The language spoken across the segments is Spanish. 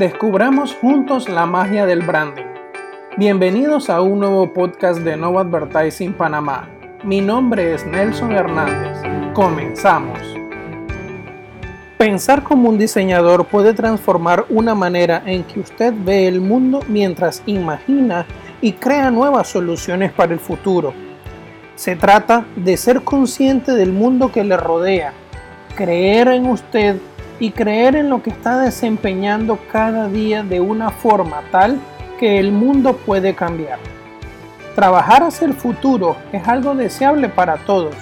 Descubramos juntos la magia del branding. Bienvenidos a un nuevo podcast de Nova Advertising Panamá. Mi nombre es Nelson Hernández. Comenzamos. Pensar como un diseñador puede transformar una manera en que usted ve el mundo mientras imagina y crea nuevas soluciones para el futuro. Se trata de ser consciente del mundo que le rodea, creer en usted y creer en lo que está desempeñando cada día de una forma tal que el mundo puede cambiar. Trabajar hacia el futuro es algo deseable para todos.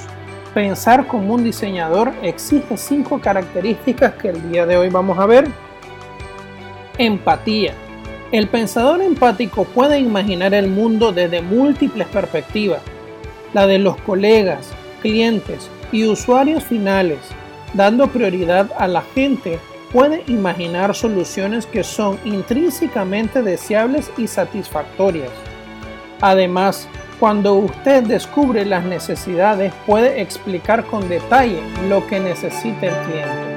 Pensar como un diseñador exige cinco características que el día de hoy vamos a ver. Empatía. El pensador empático puede imaginar el mundo desde múltiples perspectivas, la de los colegas, clientes y usuarios finales, dando prioridad a la gente, puede imaginar soluciones que son intrínsecamente deseables y satisfactorias. Además, cuando usted descubre las necesidades, puede explicar con detalle lo que necesita el cliente.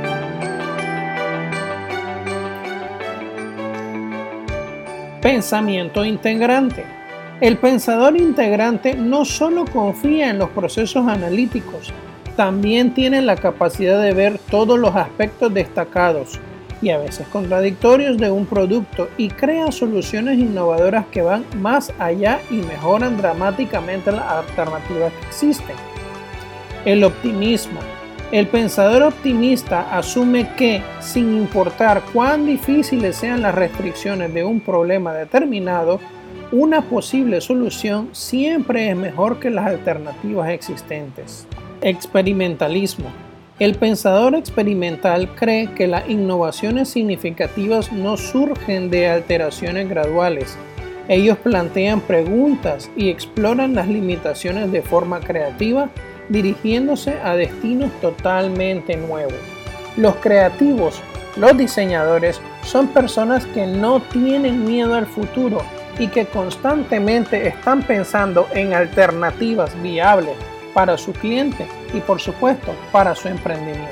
Pensamiento integrante. El pensador integrante no solo confía en los procesos analíticos, también tiene la capacidad de ver todos los aspectos destacados y a veces contradictorios de un producto y crea soluciones innovadoras que van más allá y mejoran dramáticamente las alternativas que existen. El optimismo. El pensador optimista asume que, sin importar cuán difíciles sean las restricciones de un problema determinado, una posible solución siempre es mejor que las alternativas existentes. Experimentalismo. El pensador experimental cree que las innovaciones significativas no surgen de alteraciones graduales. Ellos plantean preguntas y exploran las limitaciones de forma creativa, dirigiéndose a destinos totalmente nuevos. Los creativos, los diseñadores, son personas que no tienen miedo al futuro y que constantemente están pensando en alternativas viables para su cliente y por supuesto para su emprendimiento.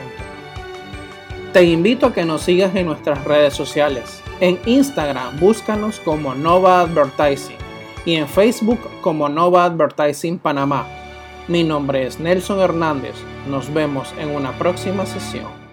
Te invito a que nos sigas en nuestras redes sociales. En Instagram búscanos como Nova Advertising y en Facebook como Nova Advertising Panamá. Mi nombre es Nelson Hernández. Nos vemos en una próxima sesión.